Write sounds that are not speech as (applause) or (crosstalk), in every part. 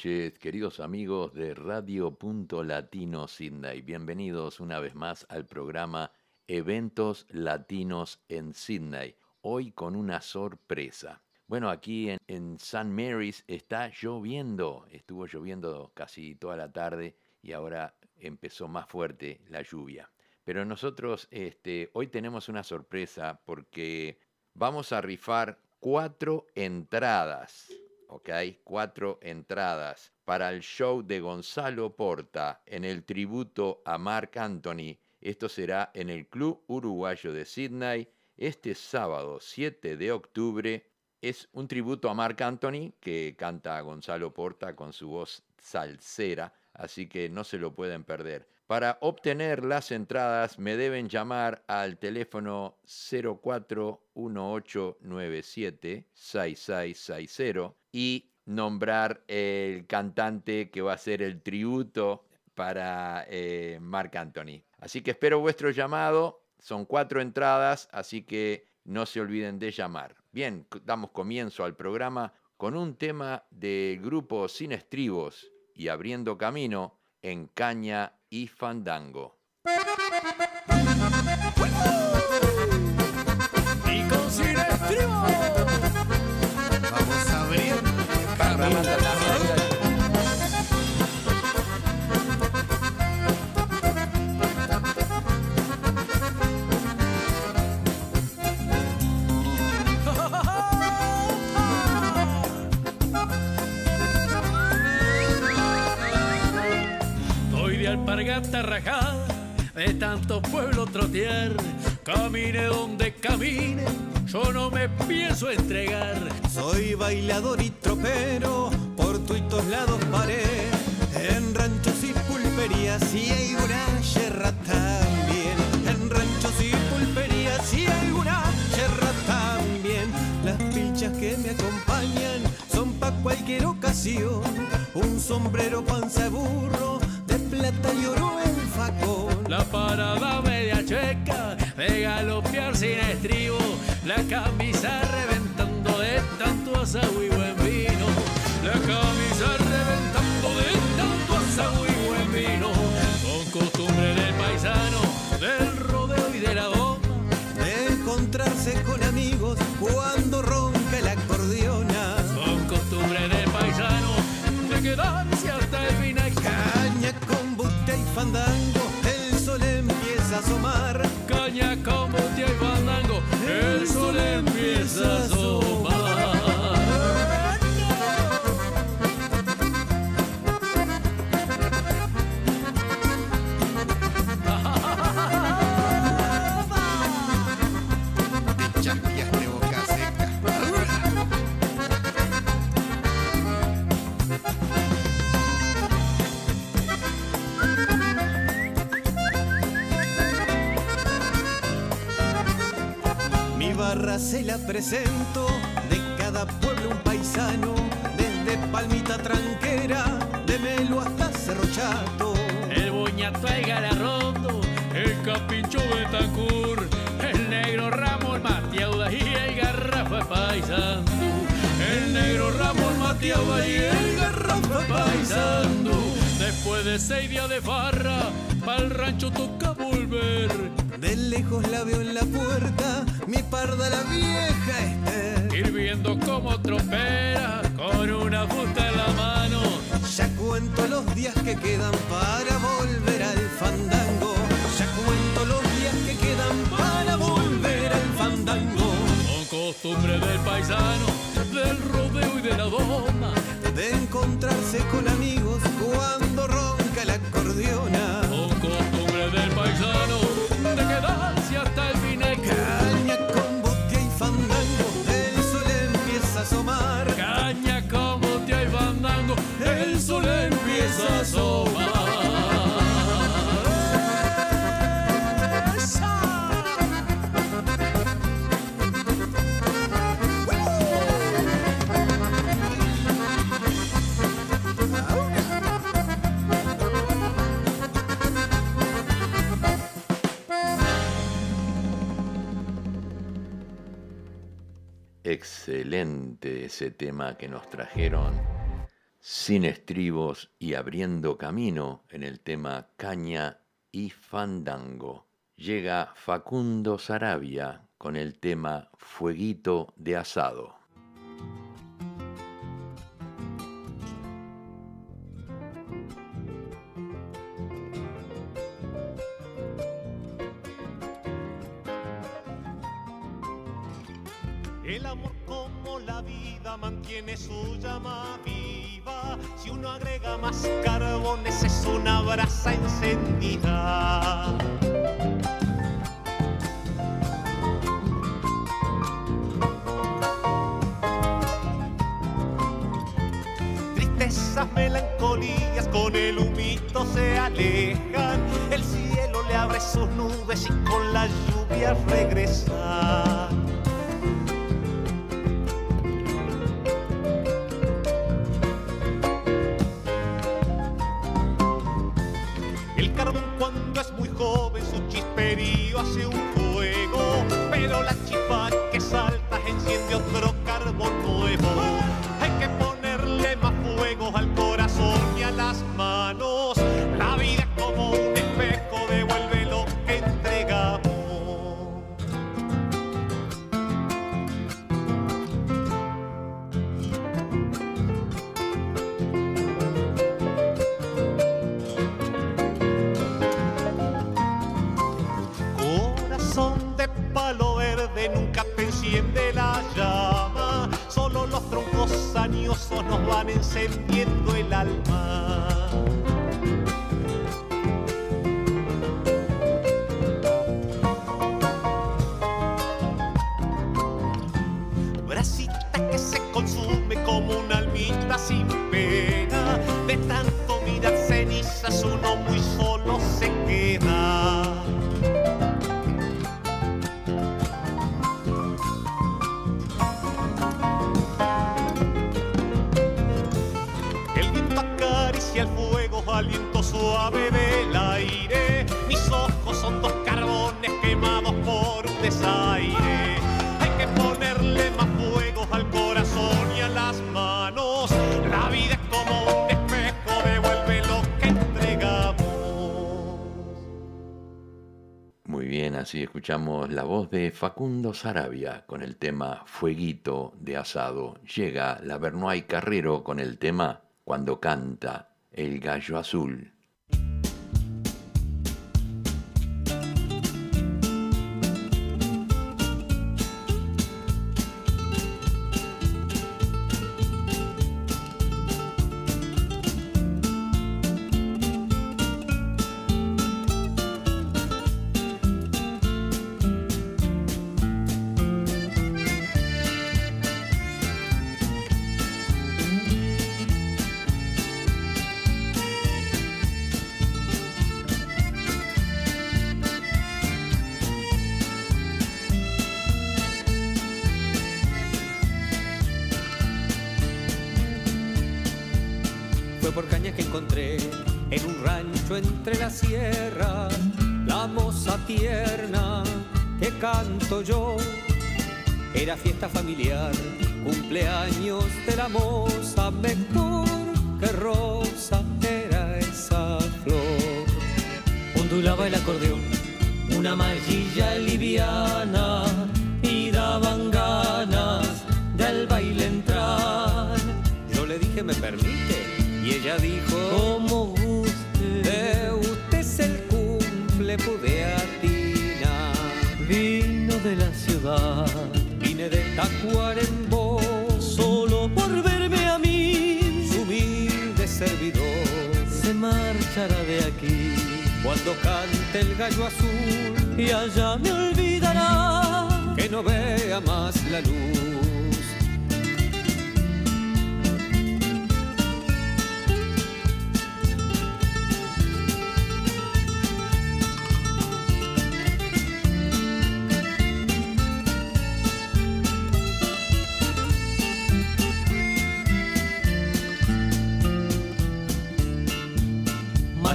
Noches, queridos amigos de Radio Punto Latino Sydney. Bienvenidos una vez más al programa Eventos Latinos en Sydney. Hoy con una sorpresa. Bueno, aquí en, en Mary's está lloviendo. Estuvo lloviendo casi toda la tarde y ahora empezó más fuerte la lluvia. Pero nosotros este, hoy tenemos una sorpresa porque vamos a rifar cuatro entradas ¿ok? Cuatro entradas para el show de Gonzalo Porta en el tributo a Mark Anthony. Esto será en el Club Uruguayo de Sydney este sábado 7 de octubre. Es un tributo a Mark Anthony que canta a Gonzalo Porta con su voz salsera, así que no se lo pueden perder. Para obtener las entradas me deben llamar al teléfono 0418976660 y nombrar el cantante que va a ser el tributo para eh, Marc Anthony. Así que espero vuestro llamado. Son cuatro entradas, así que no se olviden de llamar. Bien, damos comienzo al programa con un tema del grupo Sin Estribos y abriendo camino en Caña y Fandango. Rajada, de tanto pueblo trotear. Camine donde camine, yo no me pienso entregar. Soy bailador y tropero, por tuitos lados paré, en ranchos y pulperías y hay una yerra también. En ranchos y pulperías y hay una yerra también. Las pilchas que me acompañan son pa' cualquier ocasión. Un sombrero panza burro, y oro en facón. La parada media checa, de galopear sin estribo, la camisa reventando de tanto asado y buen vino. La camisa se la presento, de cada pueblo un paisano, desde Palmita Tranquera, de Melo hasta Cerro Chato. El boñato el galarrondo, el capincho Betacur, el negro Ramón Matiauda y el garrafa paisando. El negro Ramón Matiauda y el garrafa paisando. Después de seis días de farra, pa'l rancho toca volver. De lejos la veo en la puerta, mi parda la vieja Esther. Hirviendo como tropera, con una fusta en la mano. Ya cuento los días que quedan para volver al fandango. Ya cuento los días que quedan para volver al fandango. Con costumbre del paisano, del rodeo y de la doma. De encontrarse con amigos cuando Excelente ese tema que nos trajeron sin estribos y abriendo camino en el tema Caña y Fandango. Llega Facundo Sarabia con el tema Fueguito de Asado. El amor mantiene su llama viva. Si uno agrega más carbones es una brasa encendida. Tristezas, melancolías con el humito se alejan. El cielo le abre sus nubes y con la lluvia regresa. hace un fuego, pero la chispa que salta enciende otro bien, así escuchamos la voz de Facundo Sarabia con el tema Fueguito de asado. Llega la Bernoy Carrero con el tema Cuando canta el gallo azul.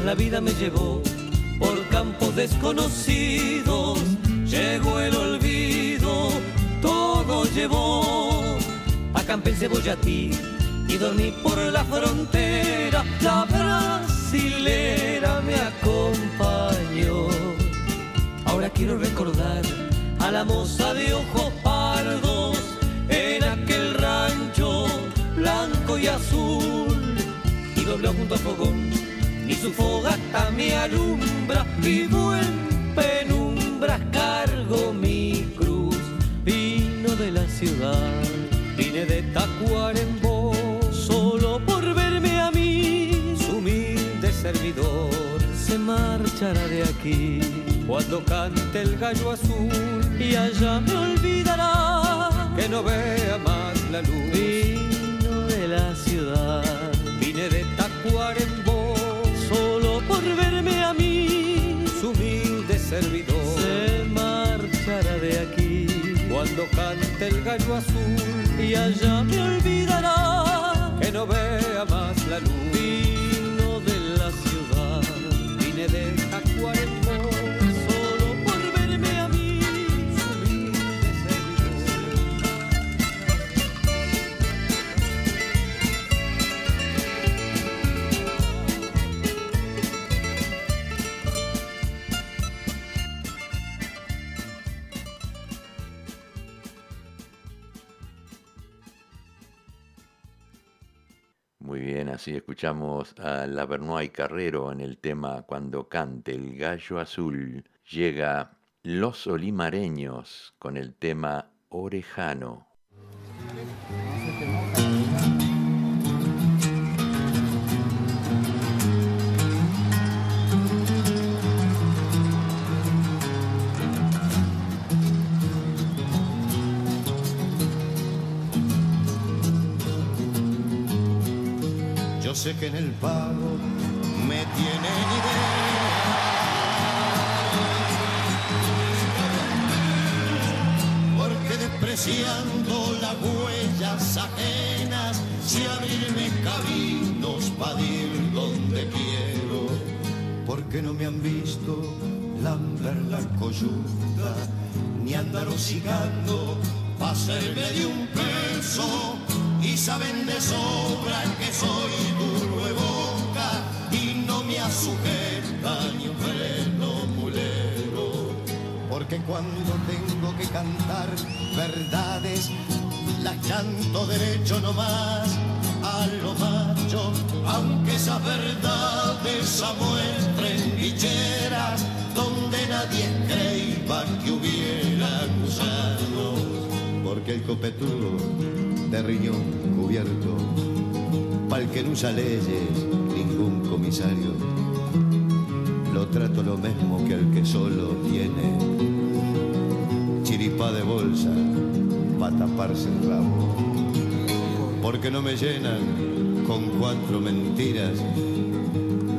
la vida me llevó por campos desconocidos. Llegó el olvido, todo llevó. Acampé en Cebollatí y dormí por la frontera. La brasilera me acompañó. Ahora quiero recordar a la moza de ojos pardos en aquel rancho blanco y azul. Y dobló junto a fogón y su fogata me alumbra vivo en penumbras cargo mi cruz. Vino de la ciudad vine de Tacuarembó solo por verme a mí su humilde servidor. Se marchará de aquí cuando cante el gallo azul y allá me olvidará que no vea más la luz. Vino de la ciudad vine de Tacuarembó solo por verme a mí. Su humilde servidor se marchará de aquí cuando cante el gallo azul y allá me olvidará que no vea más la luz. Vino de la ciudad vine de Tacuarembó así escuchamos a Lavernois Carrero en el tema Cuando cante el gallo azul. Llega Los Olimareños con el tema Orejano. Sé que en el pago me tienen idea. Porque despreciando las huellas ajenas, si abrirme caminos para ir donde quiero. Porque no me han visto lamber la coyunta, ni andar hocicando pa' hacerme de un peso. Y saben de sobra que soy cuando tengo que cantar verdades, las canto derecho nomás a lo macho, aunque esas verdades muestren bicheras donde nadie creía que hubiera gusanos. Porque el copetudo de riñón cubierto, pa'l que no usa leyes, ningún comisario, lo trato lo mismo que el que solo tiene chiripá de bolsa para taparse el rabo. Porque no me llenan con cuatro mentiras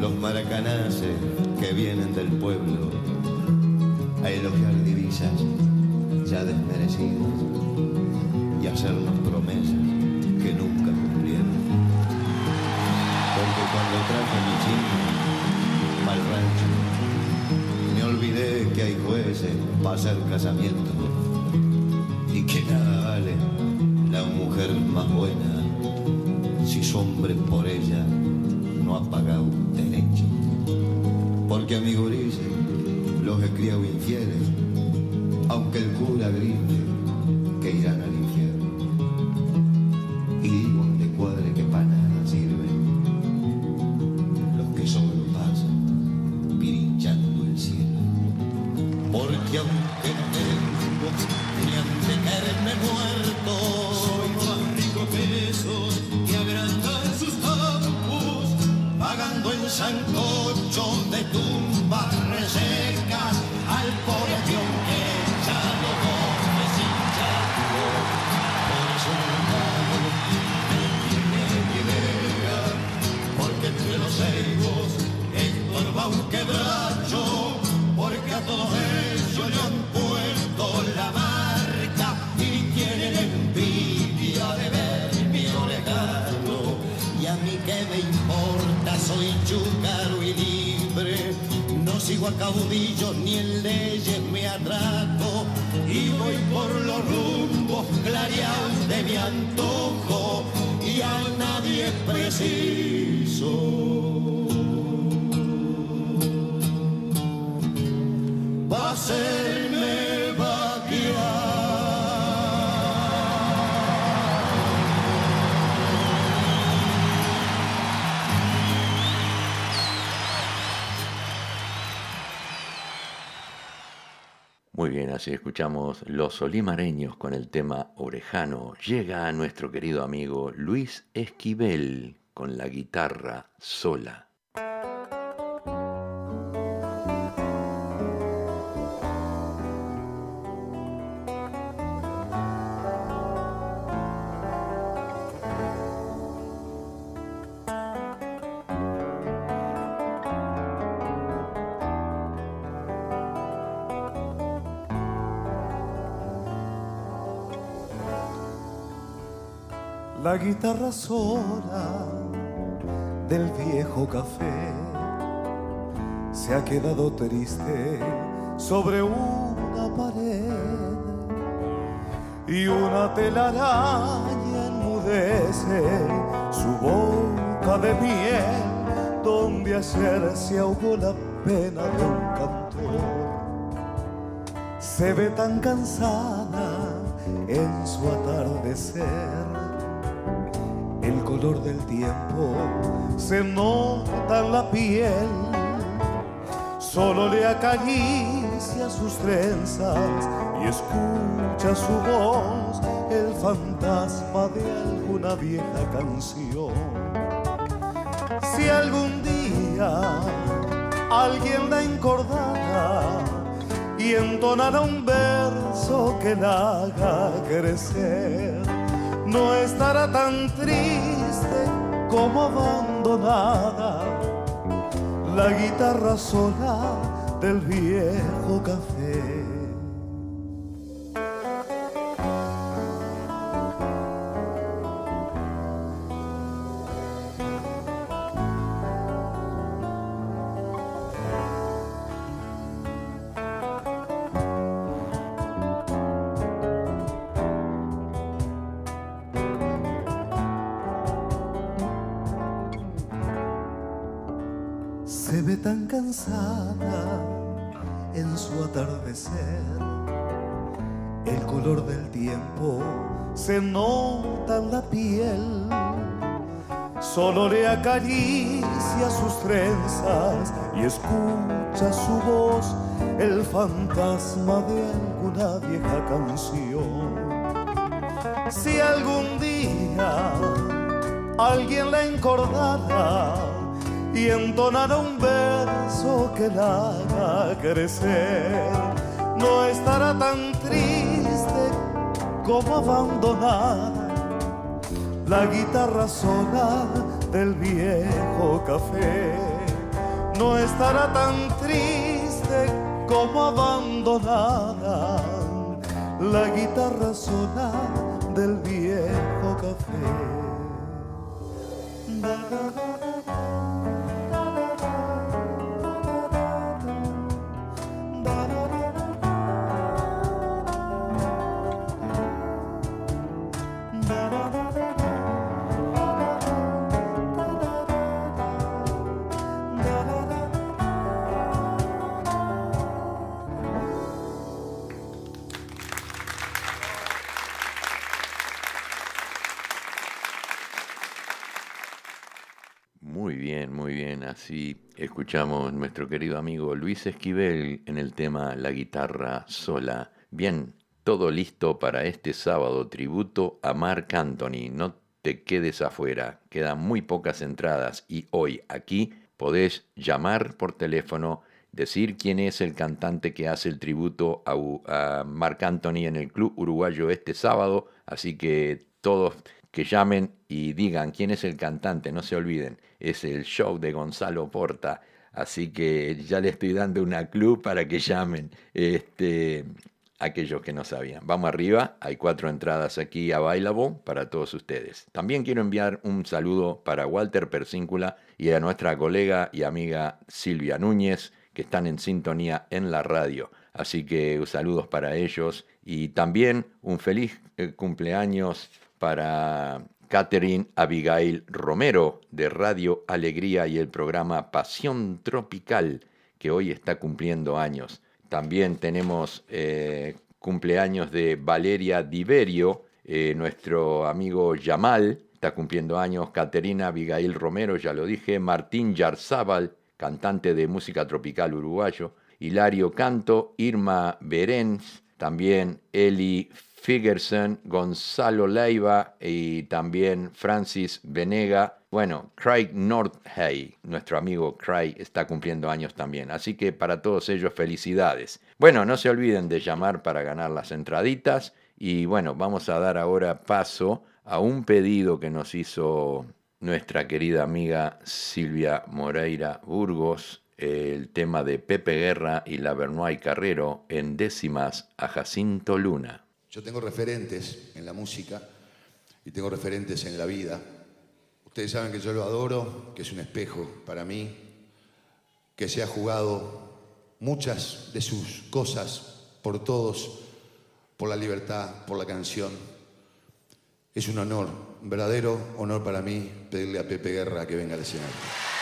los maracanaces que vienen del pueblo a elogiar divisas ya desmerecidas y hacernos promesas que nunca cumplieron. Porque cuando traje mi chingo mal rancho, me olvidé que hay jueces para hacer casamiento más buena si su hombre por ella no ha pagado derecho. Porque a mi los he criado infieles, aunque el cura grite que irán al infierno. Y digo de cuadre que para nada sirven los que solo pasan pirinchando el cielo. Porque aunque caudillos ni en leyes me atraco, y voy por los rumbos clareados de mi antojo, y ya nadie preciso. Escuchamos Los Olimareños con el tema Orejano. Llega nuestro querido amigo Luis Esquivel con la guitarra sola. Guitarra sola del viejo café se ha quedado triste sobre una pared y una telaraña enmudece su boca de miel donde ayer se ahogó la pena de un cantor. Se ve tan cansada en su atardecer el color del tiempo se nota en la piel. Solo le acaricia sus trenzas y escucha su voz, el fantasma de alguna vieja canción. Si algún día alguien la encordara y entonara un verso que la haga crecer, no estará tan triste como abandonada la guitarra sola del viejo café. Y escucha su voz, el fantasma de alguna vieja canción. Si algún día alguien la encordara y entonara un verso que la haga crecer, no estará tan triste como abandonada la guitarra sola del viejo café. No estará tan triste como abandonada la guitarra sola del viejo café. Así escuchamos nuestro querido amigo Luis Esquivel en el tema La guitarra sola. Bien, todo listo para este sábado tributo a Marc Anthony. No te quedes afuera, quedan muy pocas entradas y hoy aquí podés llamar por teléfono, decir quién es el cantante que hace el tributo a, a Marc Anthony en el Club Uruguayo este sábado. Así que todos que llamen y digan quién es el cantante, no se olviden, es el show de Gonzalo Porta. Así que ya le estoy dando una club para que llamen este, aquellos que no sabían. Vamos arriba, hay cuatro entradas aquí a Bailable para todos ustedes. También quiero enviar un saludo para Walter Persíncula y a nuestra colega y amiga Silvia Núñez, que están en sintonía en la radio. Así que saludos para ellos y también un feliz eh, cumpleaños para Catherine Abigail Romero de Radio Alegría y el programa Pasión Tropical, que hoy está cumpliendo años. También tenemos eh, cumpleaños de Valeria Diverio, eh, nuestro amigo Yamal, está cumpliendo años, Caterina Abigail Romero, ya lo dije, Martín Yarzábal, cantante de música tropical uruguayo, Hilario Canto, Irma Berens, también Eli Figerson, Gonzalo Leiva y también Francis Venega. Bueno, Craig Northey, nuestro amigo Craig, está cumpliendo años también. Así que para todos ellos felicidades. Bueno, no se olviden de llamar para ganar las entraditas. Y bueno, vamos a dar ahora paso a un pedido que nos hizo nuestra querida amiga Silvia Moreira Burgos, el tema de Pepe Guerra y la Bernoy Carrero en décimas a Jacinto Luna. Yo tengo referentes en la música y tengo referentes en la vida. Ustedes saben que yo lo adoro, que es un espejo para mí, que se ha jugado muchas de sus cosas por todos, por la libertad, por la canción. Es un honor, un verdadero honor para mí pedirle a Pepe Guerra que venga al escenario.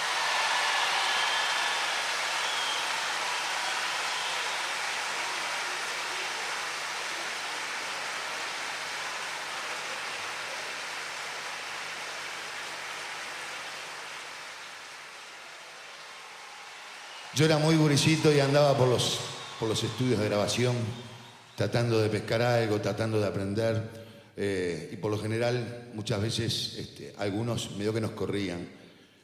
Yo era muy gurisito y andaba por los, por los estudios de grabación, tratando de pescar algo, tratando de aprender. eh, y por lo general, muchas veces, este, algunos medio que nos corrían.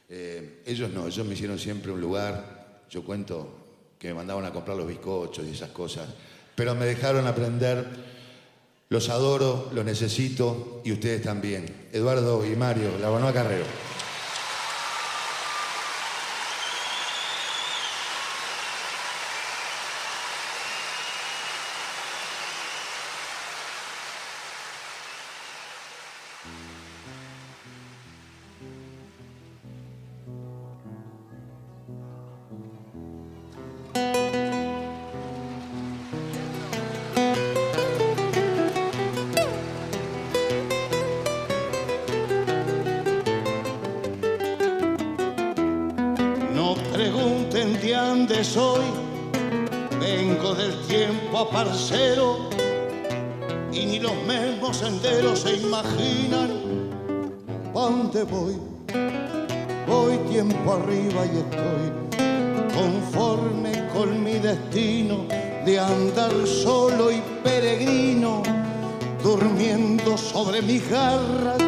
Eh, ellos no, ellos me hicieron siempre un lugar. Yo cuento que me mandaban a comprar los bizcochos y esas cosas. Pero me dejaron aprender. Los adoro, los necesito y ustedes también. Eduardo y Mario, la Bonoa Carrero. Imaginan dónde voy. Voy tiempo arriba y estoy conforme con mi destino de andar solo y peregrino, durmiendo sobre mis garras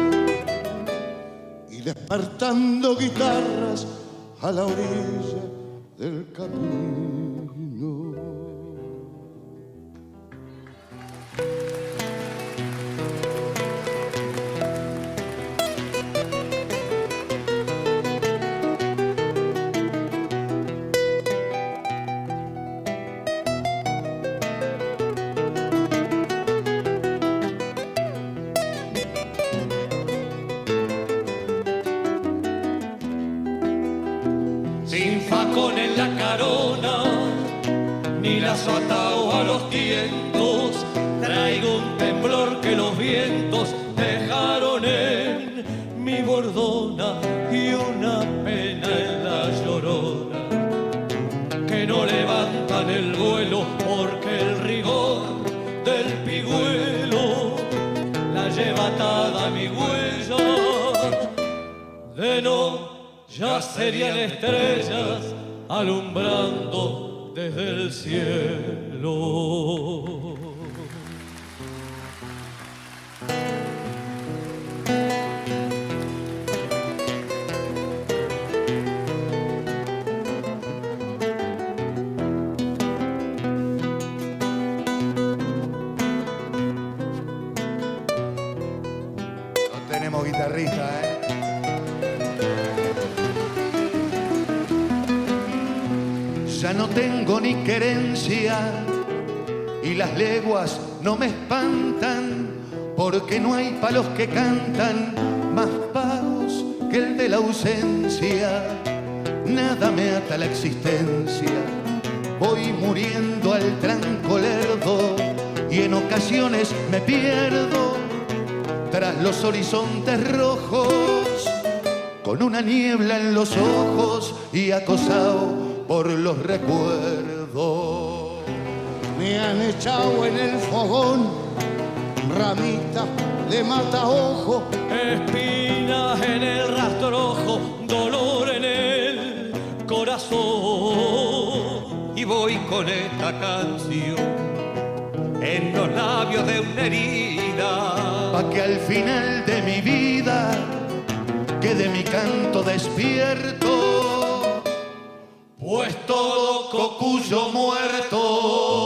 y despertando guitarras a la orilla del camino. Querencia y las leguas no me espantan porque no hay palos que cantan más pagos que el de la ausencia. Nada me ata la existencia. Voy muriendo al tranco lerdo y en ocasiones me pierdo tras los horizontes rojos, con una niebla en los ojos y acosado por los recuerdos. Me han echado en el fogón ramita de mata ojo, espinas en el rastrojo, dolor en el corazón. Y voy con esta canción en los labios de una herida. Pa' que al final de mi vida quede mi canto despierto, pues todo cocuyo muerto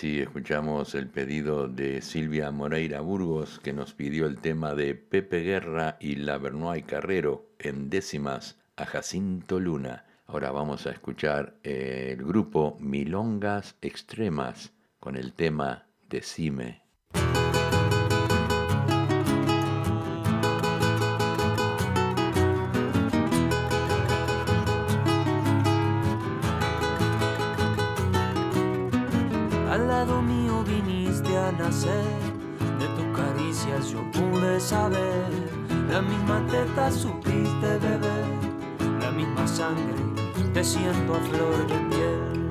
Así escuchamos el pedido de Silvia Moreira Burgos que nos pidió el tema de Pepe Guerra y Lavernoy Carrero en décimas a Jacinto Luna. Ahora vamos a escuchar el grupo Milongas Extremas con el tema Decime. De tus caricias yo pude saber, la misma teta supiste beber, la misma sangre te siento a flor de piel.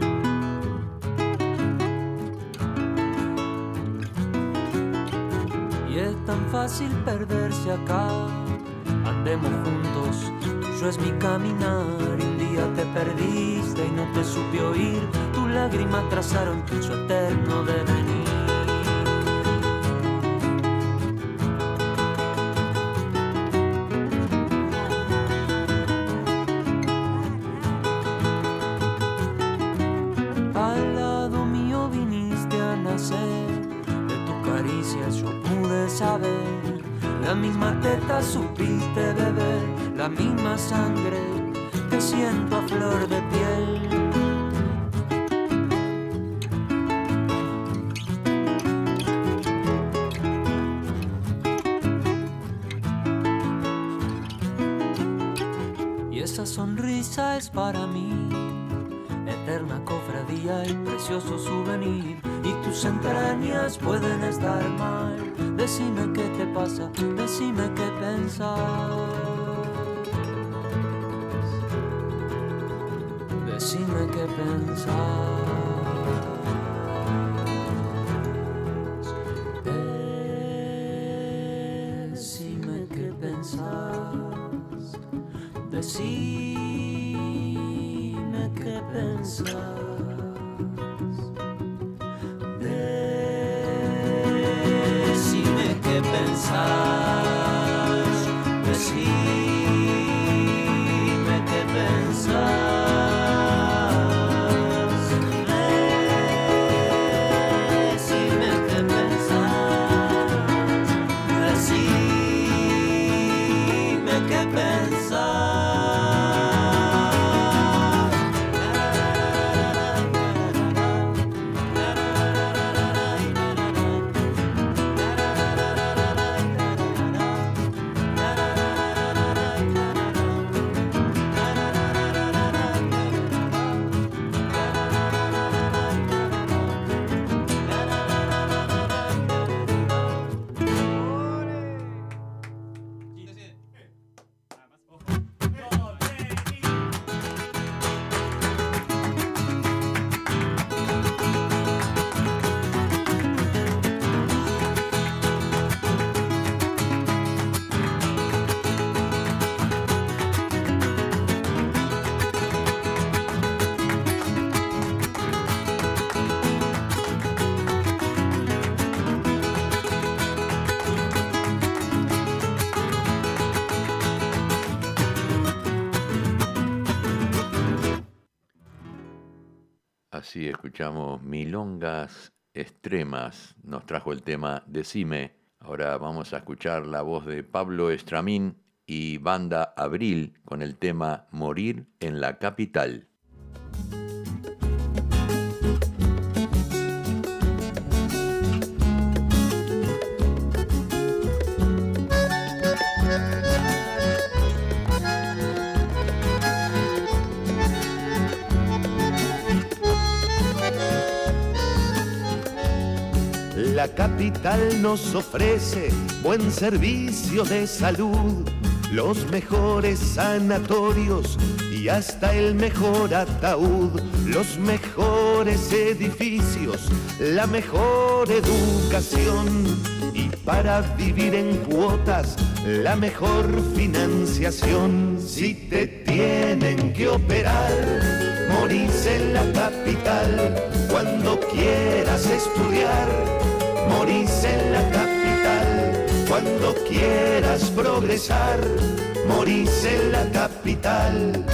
Y es tan fácil perderse acá, andemos juntos, tuyo es mi caminar, un día te perdiste y no te supe oír, tus lágrimas trazaron su eterno devenir. Souvenir. Y tus entrañas pueden estar mal. Decime qué te pasa, decime qué pensás. Decime qué pensás. Decime qué pensás. Así escuchamos Milongas Extremas. Nos trajo el tema Decime. Ahora vamos a escuchar la voz de Pablo Estramín y Banda Abril con el tema Morir en la Capital. La capital nos ofrece buen servicio de salud, los mejores sanatorios y hasta el mejor ataúd, los mejores edificios, la mejor educación y para vivir en cuotas la mejor financiación. Si te tienen que operar, morís en la capital cuando quieras estudiar morís en la capital. Cuando quieras progresar, morís en la capital.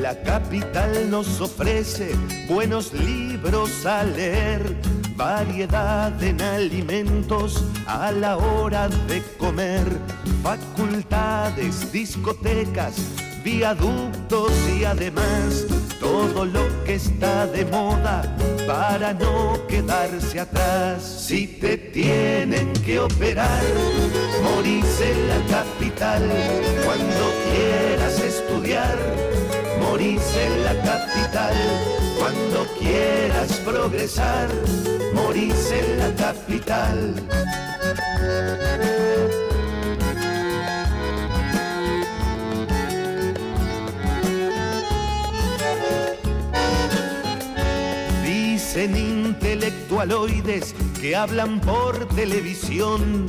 La capital nos ofrece buenos libros a leer, variedad en alimentos a la hora de comer facultades, discotecas, viaductos y además todo lo que está de moda para no quedarse atrás. Si te tienen que operar, morís en la capital. Cuando quieras estudiar, morís en la capital. Quieras progresar, morís en la capital. en intelectualoides que hablan por televisión,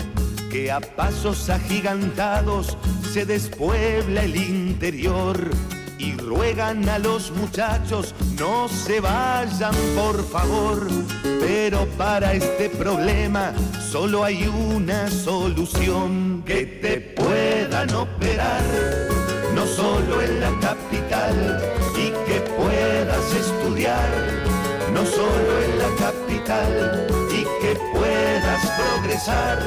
que a pasos agigantados se despuebla el interior y ruegan a los muchachos no se vayan por favor. Pero para este problema solo hay una solución, que te puedan operar, no solo en la capital, y que puedas estudiar no solo en la capital, y que puedas progresar,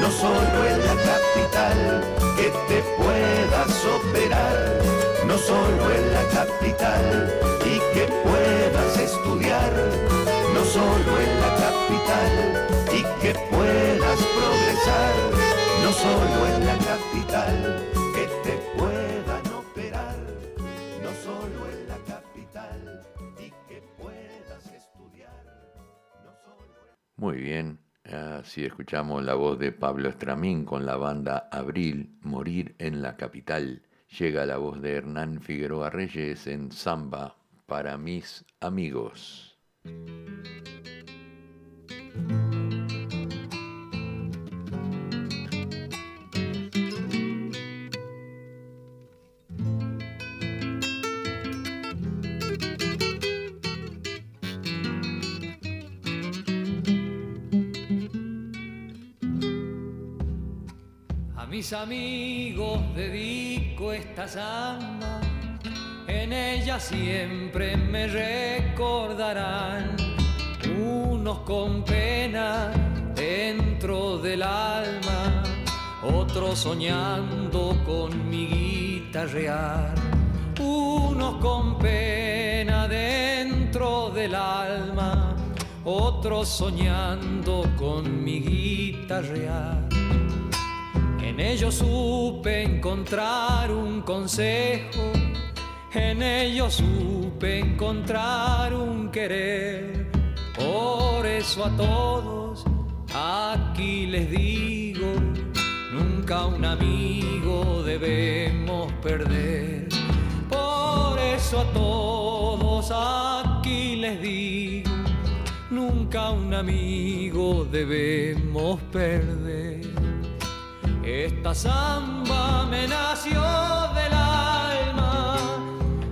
no solo en la capital, que te puedas operar, no solo en la capital, y que puedas estudiar, no solo en la capital, y que puedas progresar, no solo en la capital, que te puedan operar, no solo en la capital. Muy bien, así escuchamos la voz de Pablo Estramín con la banda Abril, Morir en la Capital. Llega la voz de Hernán Figueroa Reyes en Samba para mis amigos. Mis amigos dedico esta samba, en ella siempre me recordarán, unos con pena dentro del alma, otros soñando con mi guitarrear, unos con pena dentro del alma, otros soñando con mi guitarrear en ellos supe encontrar un consejo, en ellos supe encontrar un querer. Por eso a todos aquí les digo, nunca un amigo debemos perder. Por eso a todos aquí les digo, nunca un amigo debemos perder. Esta samba me nació del alma,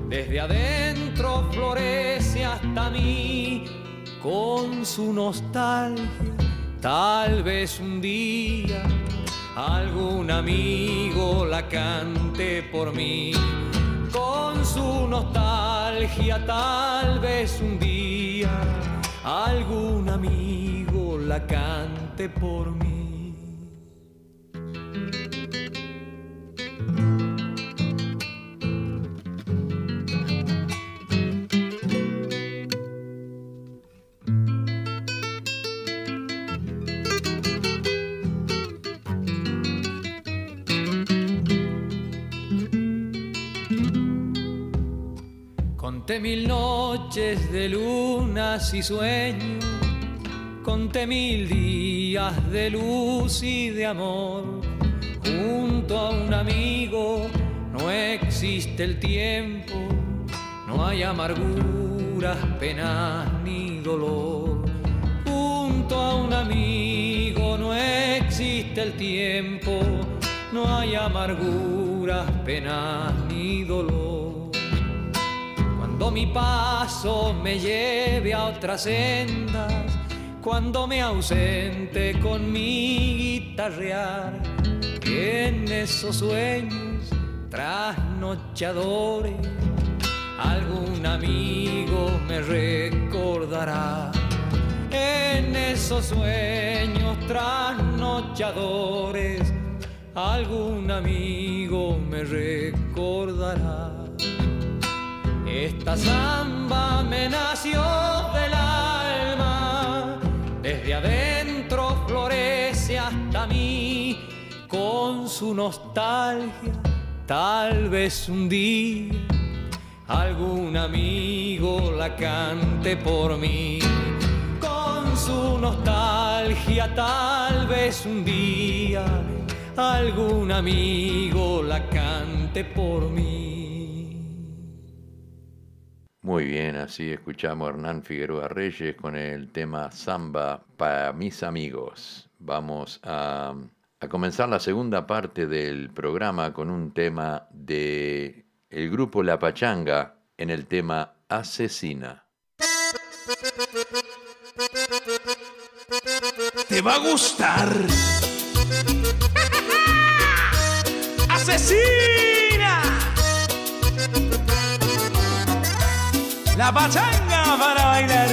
desde adentro florece hasta mí con su nostalgia. Tal vez un día algún amigo la cante por mí. con su nostalgia tal vez un día algún amigo la cante por mí. Conté mil noches de lunas y sueños, conté mil días de luz y de amor. Junto a un amigo no existe el tiempo, no hay amarguras, penas ni dolor. Junto a un amigo no existe el tiempo, no hay amarguras, penas ni dolor. Cuando mi paso me lleve a otras sendas, cuando me ausente con mi guitarrear, en esos sueños trasnochadores, algún amigo me recordará. En esos sueños trasnochadores, algún amigo me recordará. Esta samba me nació del alma, desde adentro florece hasta mí, con su nostalgia, tal vez un día algún amigo la cante por mí. Con su nostalgia, tal vez un día algún amigo la cante por mí. Muy bien, así escuchamos a Hernán Figueroa Reyes con el tema Samba para mis amigos. Vamos a, a comenzar la segunda parte del programa con un tema de el grupo La Pachanga en el tema Asesina. Te va a gustar. (laughs) Asesina. La pachanga para bailar.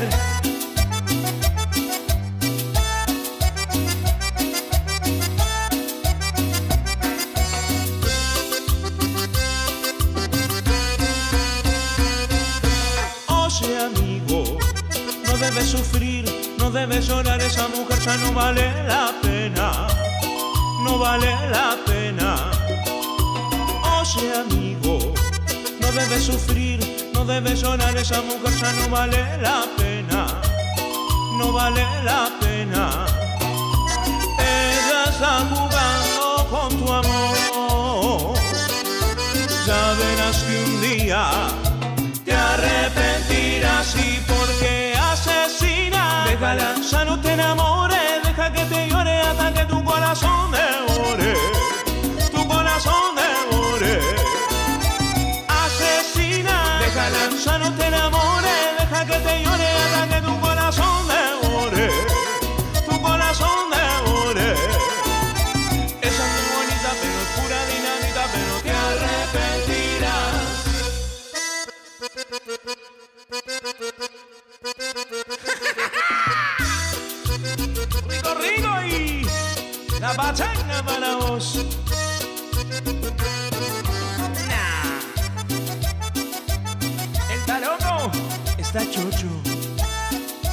Oye amigo, no debes sufrir, no debes llorar, esa mujer ya no vale la pena, no vale la pena. Oye amigo, no debes sufrir, no debes llorar, esa mujer ya no vale la pena, no vale la pena. Ella está jugando con tu amor, ya verás que un día te arrepentirás y porque asesina, déjala, ya no te enamores, deja que te llore hasta que tu corazón devore, pachanga para vos. Nah. El talono está chocho.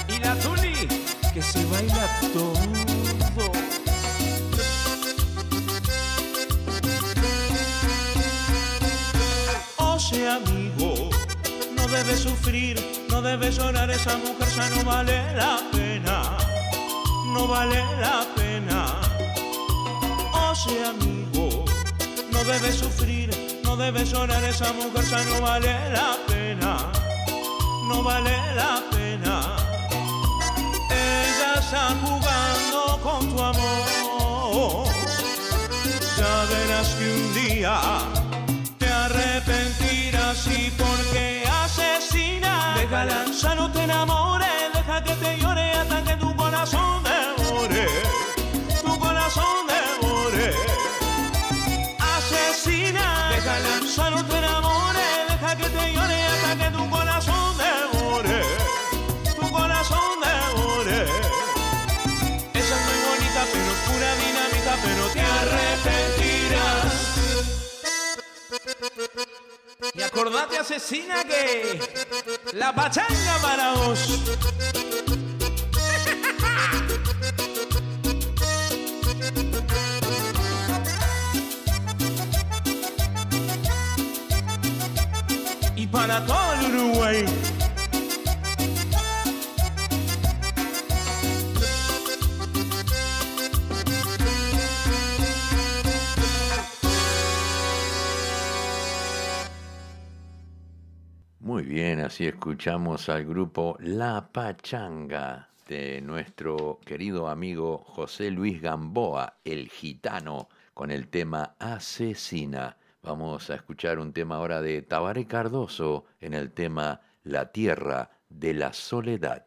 Y la tuli que se baila todo. Oye amigo, no debes sufrir, no debes llorar, esa mujer ya no vale la pena, no vale la pena. Amigo, no debes sufrir, no debes llorar, esa mujer ya no vale la pena, no vale la pena. Ella está jugando con tu amor, ya verás que un día te arrepentirás y porque asesina, déjala, ya no te enamores, deja que te llore hasta que tu corazón devore, ya no te enamores, deja que te llore hasta que tu corazón devore, tu corazón devore. Ella es muy bonita, pero pura dinamita, pero te arrepentirás. Y acordate, asesina, que la pachanga para vos. Muy bien, así escuchamos al grupo La Pachanga de nuestro querido amigo José Luis Gamboa, el gitano, con el tema Asesina. Vamos a escuchar un tema ahora de Tabaré Cardoso en el tema La Tierra de la Soledad.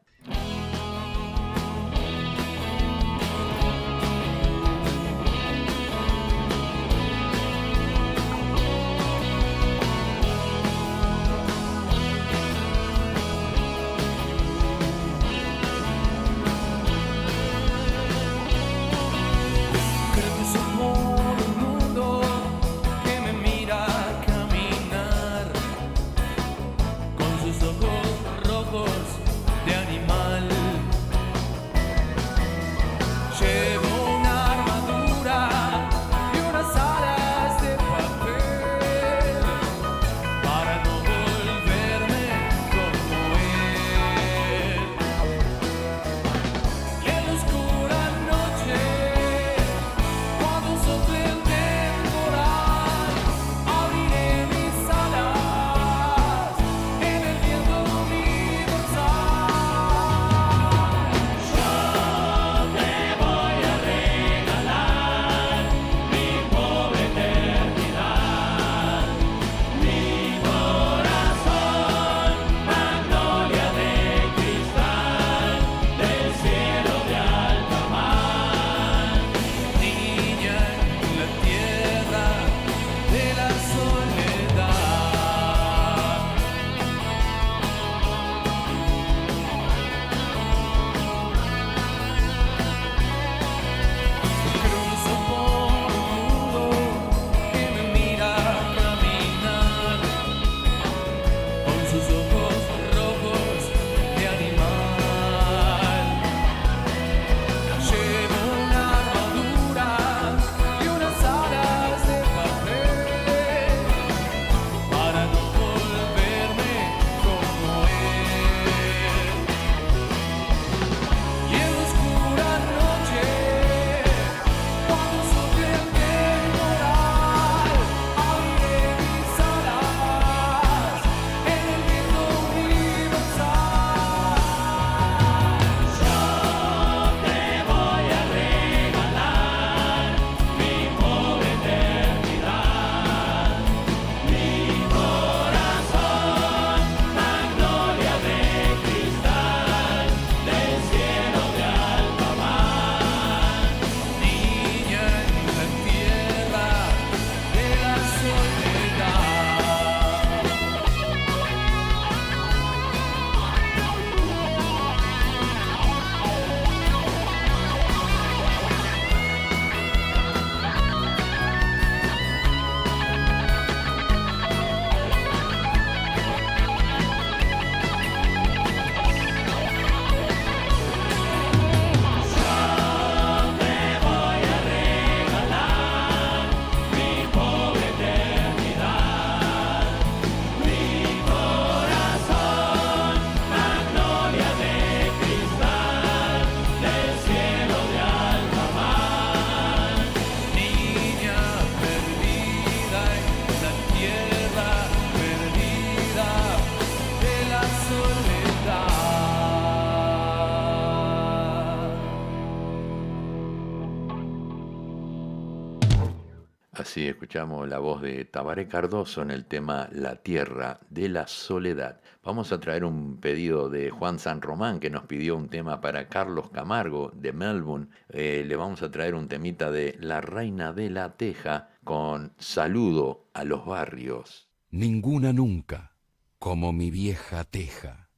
Escuchamos la voz de Tabaré Cardoso en el tema La Tierra de la Soledad. Vamos a traer un pedido de Juan San Román que nos pidió un tema para Carlos Camargo de Melbourne. Eh, le vamos a traer un temita de La Reina de la Teja con Saludo a los Barrios. Ninguna nunca, como mi vieja teja,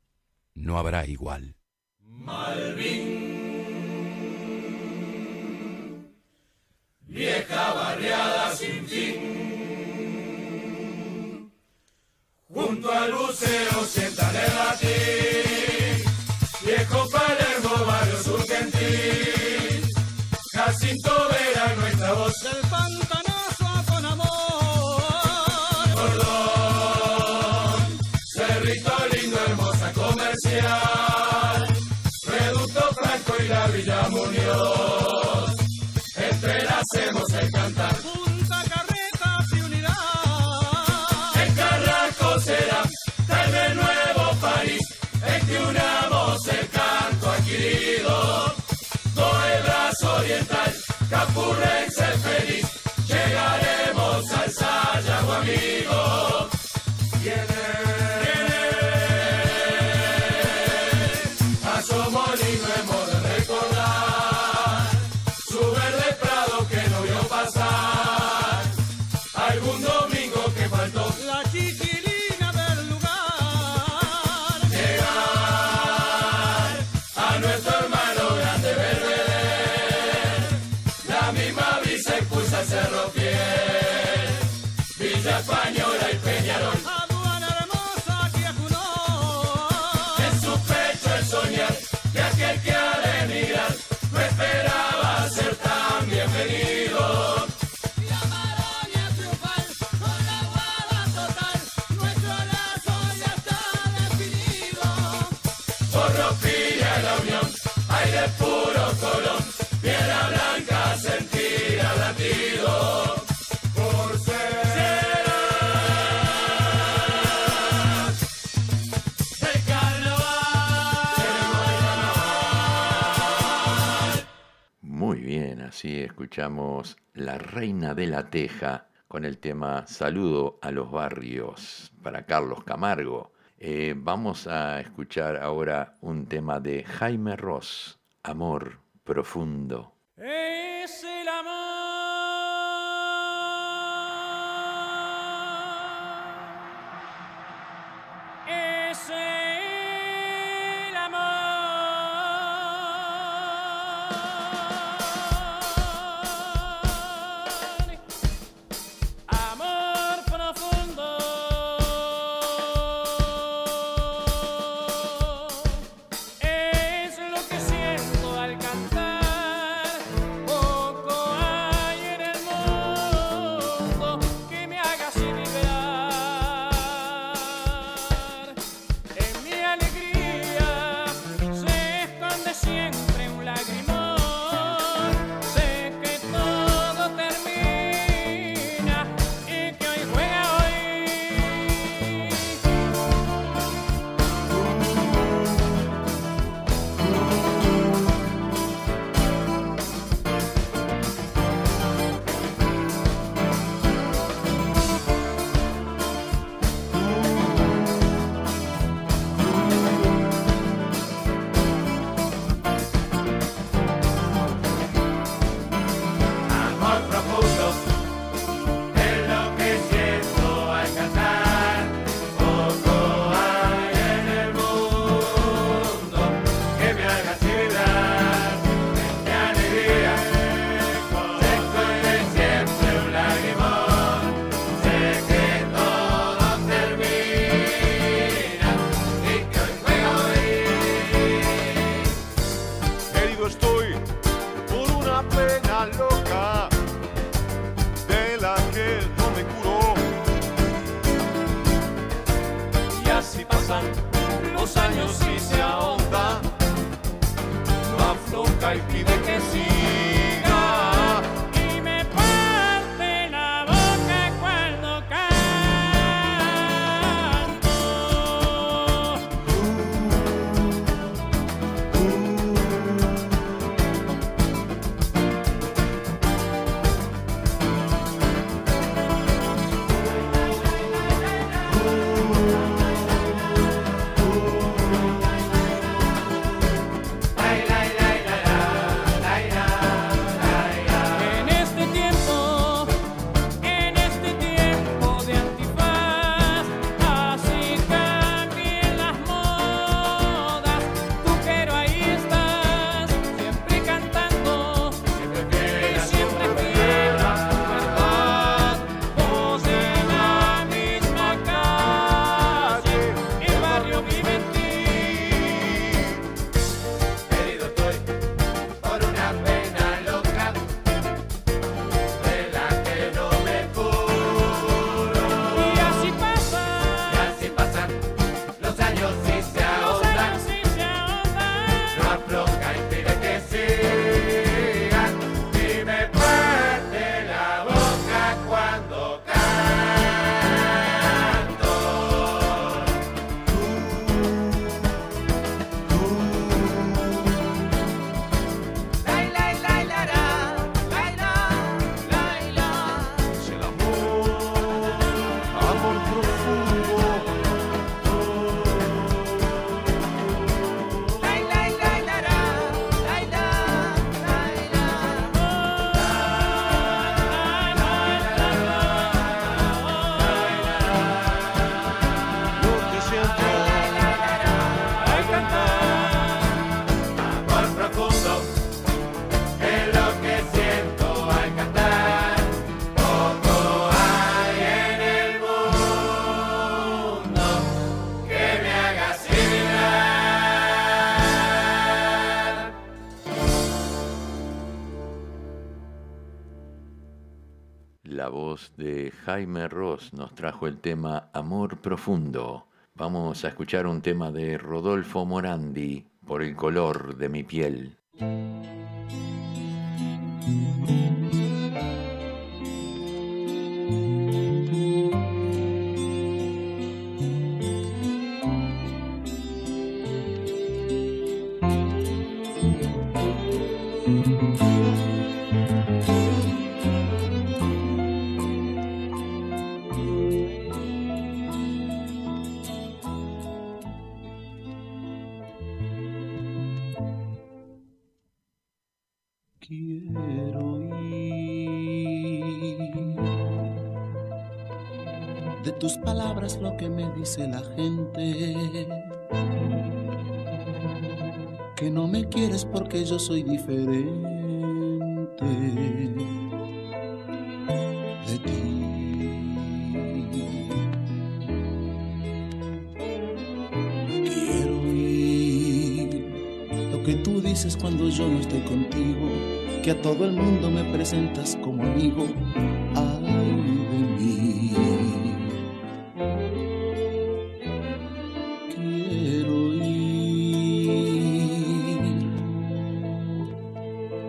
no habrá igual. vieja barriada sin fin. Junto al buceo sientan el latín, viejo Palermo, barrio surgentil, Jacinto Vera, nuestra voz. oriental, Capurren, ser feliz, llegaremos al Sayago, amigo. La Reina de la Teja con el tema Saludo a los Barrios para Carlos Camargo. Eh, vamos a escuchar ahora un tema de Jaime Ross, Amor Profundo. Es el amor. Jaime Ross nos trajo el tema Amor Profundo. Vamos a escuchar un tema de Rodolfo Morandi, Por el color de mi piel. Dice la gente. Que no me quieres porque yo soy diferente de ti. Quiero ir. Lo que tú dices cuando yo no estoy contigo que a todo el mundo me presentas como amigo.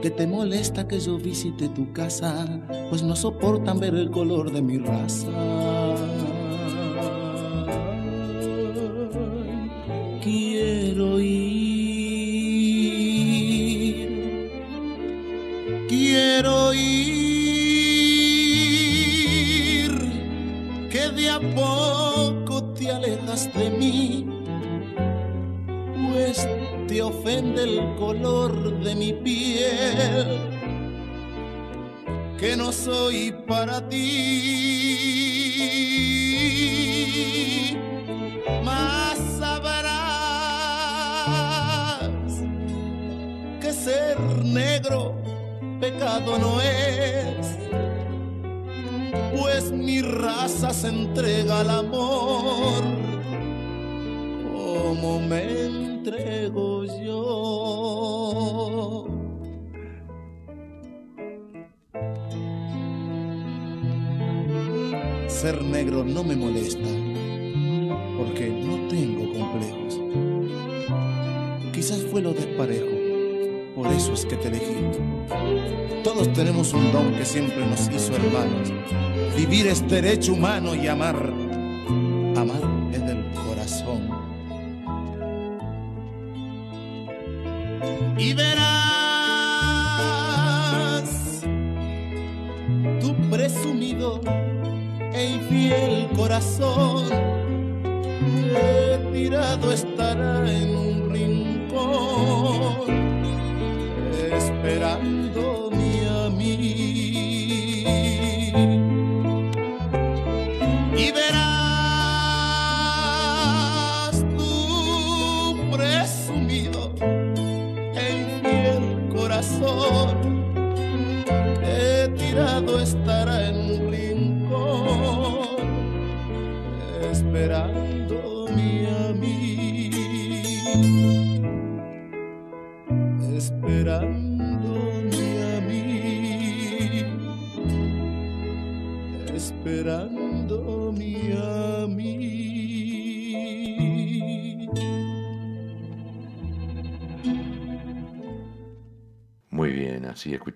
Que te molesta que yo visite tu casa, pues no soportan ver el color de mi raza.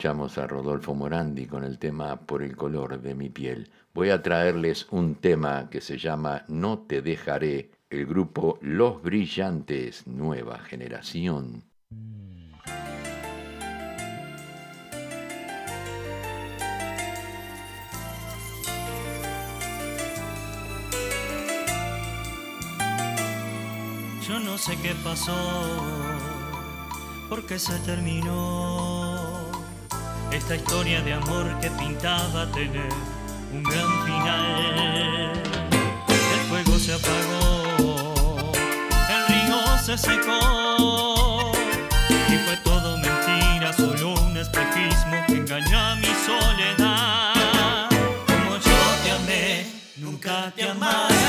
Escuchamos a Rodolfo Morandi con el tema Por el color de mi piel. Voy a traerles un tema que se llama No te dejaré, el grupo Los Brillantes, nueva generación. Yo no sé qué pasó, porque se terminó esta historia de amor que pintaba tener un gran final. El fuego se apagó, el río se secó y fue todo mentira, solo un espejismo que engañó a mi soledad. Como yo te amé, nunca te amaré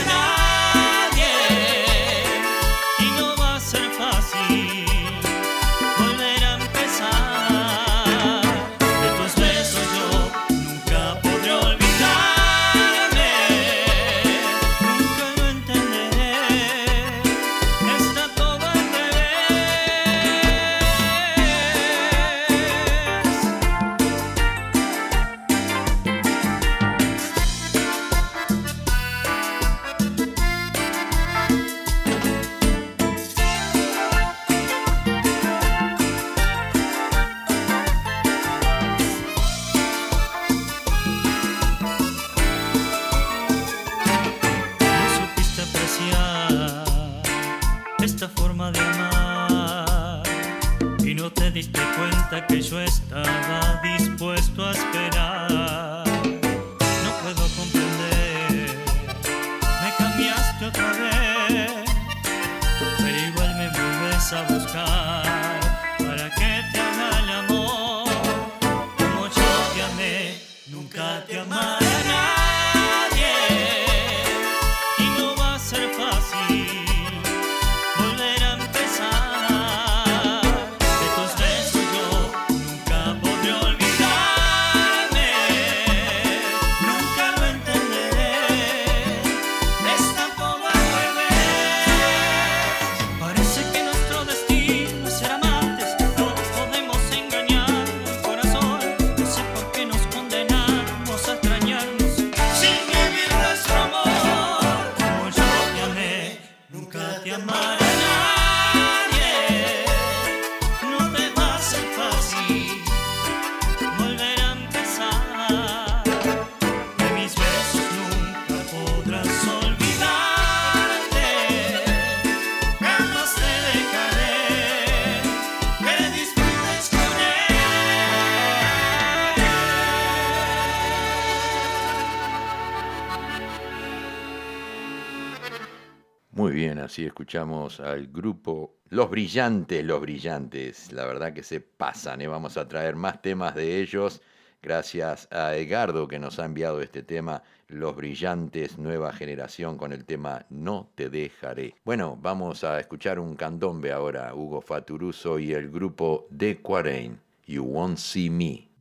diste cuenta que yo estaba dispuesto a esperar. No puedo comprender, me cambiaste otra vez, pero igual me vuelves a buscar. Así escuchamos al grupo Los Brillantes, Los Brillantes. La verdad que se pasan, ¿eh? vamos a traer más temas de ellos. Gracias a Edgardo que nos ha enviado este tema, Los Brillantes, nueva generación, con el tema No te dejaré. Bueno, vamos a escuchar un candombe ahora, Hugo Faturuso y el grupo The Quarane, You Won't See Me.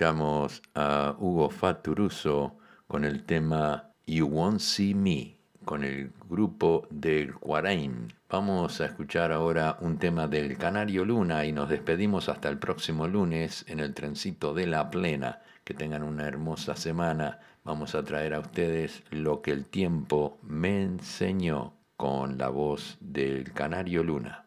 Escuchamos a Hugo Faturuso con el tema You Won't See Me, con el grupo del Cuarain. Vamos a escuchar ahora un tema del Canario Luna y nos despedimos hasta el próximo lunes en el trencito de la plena. Que tengan una hermosa semana. Vamos a traer a ustedes lo que el tiempo me enseñó con la voz del Canario Luna.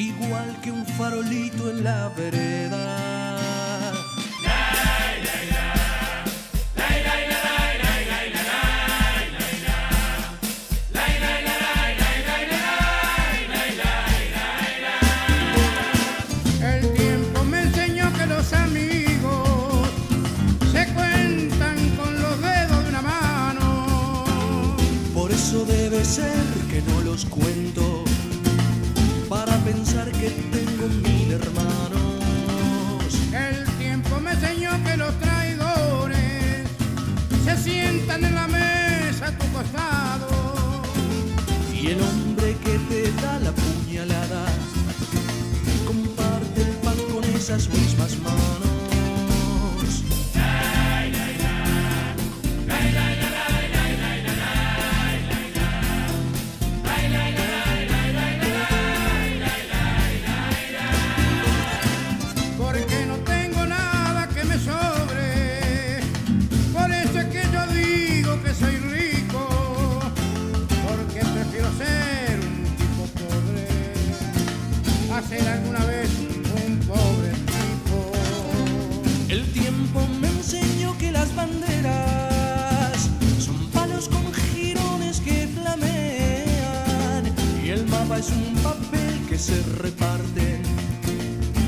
igual que un farolito en la vereda. El tiempo me enseñó que los amigos se cuentan con los dedos de una mano. Por eso debe ser que no los cuento, en la mesa a tu costado. Y el hombre que te da la puñalada comparte el pan con esas mismas se reparten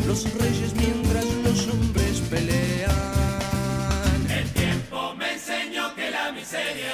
los reyes mientras los hombres pelean. El tiempo me enseñó que la miseria